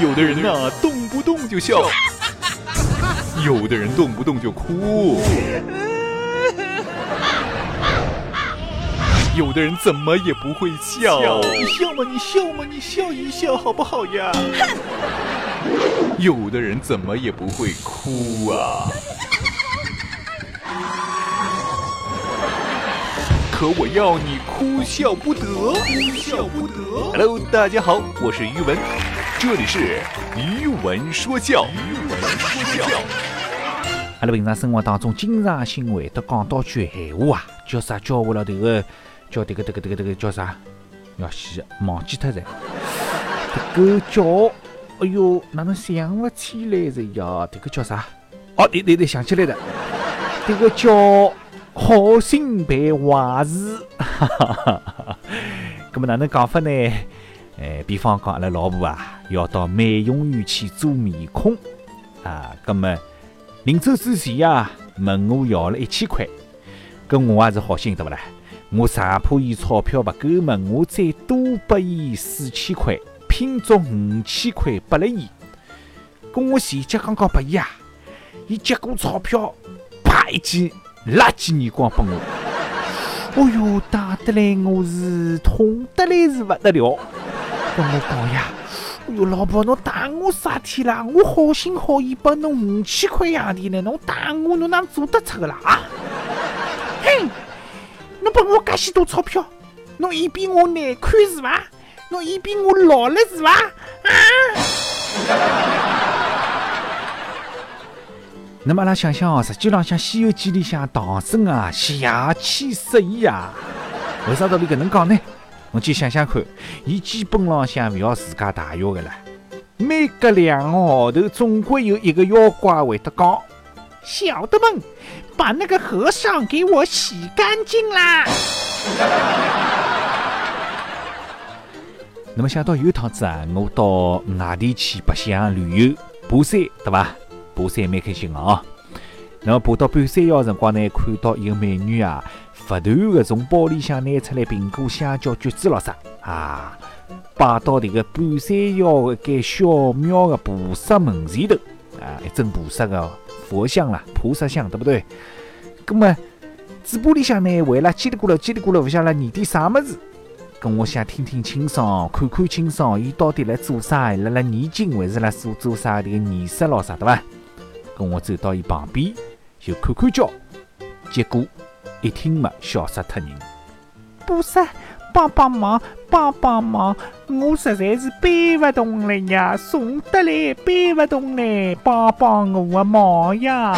有的人呐，动不动就笑；有的人动不动就哭；有的人怎么也不会笑。你笑嘛，你笑嘛，你笑一笑好不好呀？有的人怎么也不会哭啊！可我要你哭笑不得，哭笑不得。Hello，大家好，我是于文，这里是于文说笑。于文说教。阿拉平常生活当中经常性会得讲到句闲话啊，叫啥？叫我了这个，叫这个这个这个这个叫啥？要死，忘记脱噻。这个叫，哎哟，哪能想不起来着呀？这个叫啥？哦，对对对，想起来了，这个叫。好心办坏事，哈哈哈哈那么哪能讲法呢？哎，比方讲阿拉老婆啊，要到美容院去做面孔啊，那么临走之前呀，问我要了一千块，搿我也是好心对不啦？我生怕伊钞票勿够嘛，我再多拨伊四千块，拼足五千块拨了伊。搿我前脚刚刚拨伊啊，伊接过钞票，啪一记。垃圾眼光拨我，哦哟，打得来我是痛得来是勿得了。跟我讲呀，哎哟，老婆，侬打我啥体啦？我好心好意拨侬五千块洋钿呢，侬打我，侬哪做得出个啦？啊？哼，侬拨我介许多钞票，侬嫌比我难看是伐？侬嫌比我老了是伐？啊？那么阿拉想想哦，实际浪向《西游记》里向唐僧啊下气失意啊，为啥道理搿能讲呢？侬去想想看，伊基本浪向勿要自家大药个啦，每隔两个号头总归有一个妖怪会得讲：“小的们，把那个和尚给我洗干净啦！” 那么想到有趟子啊，我到外地去白相旅游，爬山，对伐？爬山蛮开心个哦，那么爬到半山腰辰光呢，看到一个美女啊，不断个从包里向拿出来苹果、香蕉、橘子咯啥啊，摆到迭个半山腰一间小庙个菩萨门前头啊，一尊菩萨个佛像啦，菩萨像对不对？咁么嘴巴里向呢，为了叽里咕噜叽里咕噜，勿晓得念点啥物事。咁我想听听清爽，看看清爽，伊到底来做啥？辣辣念经还是辣做做啥迭个仪式咯啥对伐？跟我走到伊旁边，就看看叫，结果一听嘛，笑死脱人。菩萨，帮帮忙，帮帮忙！我实在是背不动了呀，送得来背不动呢，帮帮我个忙呀！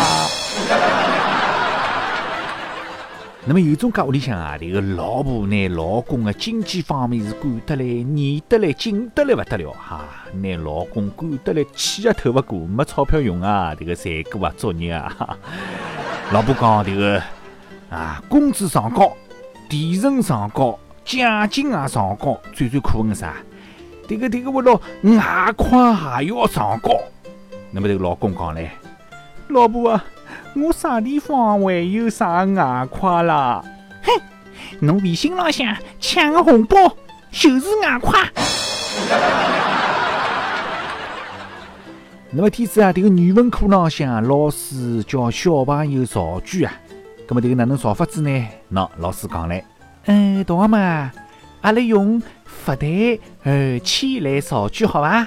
那么有种家屋里向啊，这个老婆拿老公的经济方面是管得来、严得来、紧得来不得了哈，拿老公管得来气也透不过，没钞票用啊，这个赚过啊作孽啊！老婆讲这个啊，工资上高，提成上高，奖金也上高，最最可恨的啥？这个这个我老外快还要上高。那么这个老公讲嘞，老婆啊。我啥地方还有啥外快啦？哼，侬微信浪向抢个红包就是外快。那么天子啊，这个语文课浪向老师教小朋友造句啊，那么这个哪能造法子呢？喏，老师讲嘞，嗯，同学们，阿拉用不但而且来造句好伐？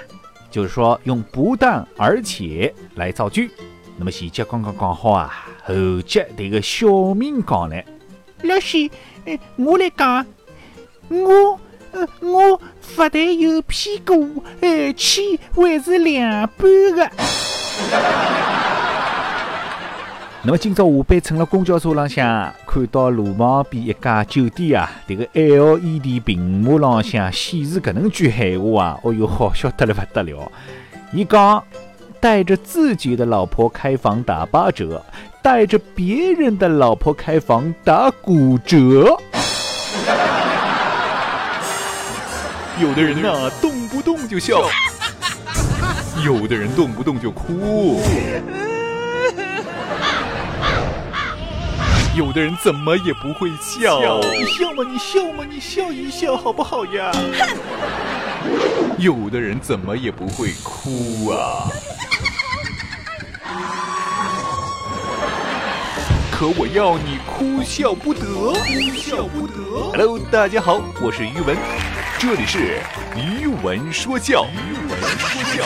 就是说用不但而且来造句。那么前脚刚刚讲好啊，后脚这个小明讲呢，老师，我来讲，我呃我不但有屁股，而且还是两半的。那么今朝下班乘了公交车浪向，看到路旁边一家酒店啊，这个 LED 屏幕浪向显示搿能句闲话啊，哦哟，好笑得了不得了，伊讲。带着自己的老婆开房打八折，带着别人的老婆开房打骨折。有的人呢，动不动就笑；有的人动不动就哭；有的人怎么也不会笑。你笑嘛，你笑嘛，你笑一笑好不好呀？有的人怎么也不会哭啊。可我要你哭笑不得，哭笑不得。Hello，大家好，我是于文，这里是于文说教，于文说教。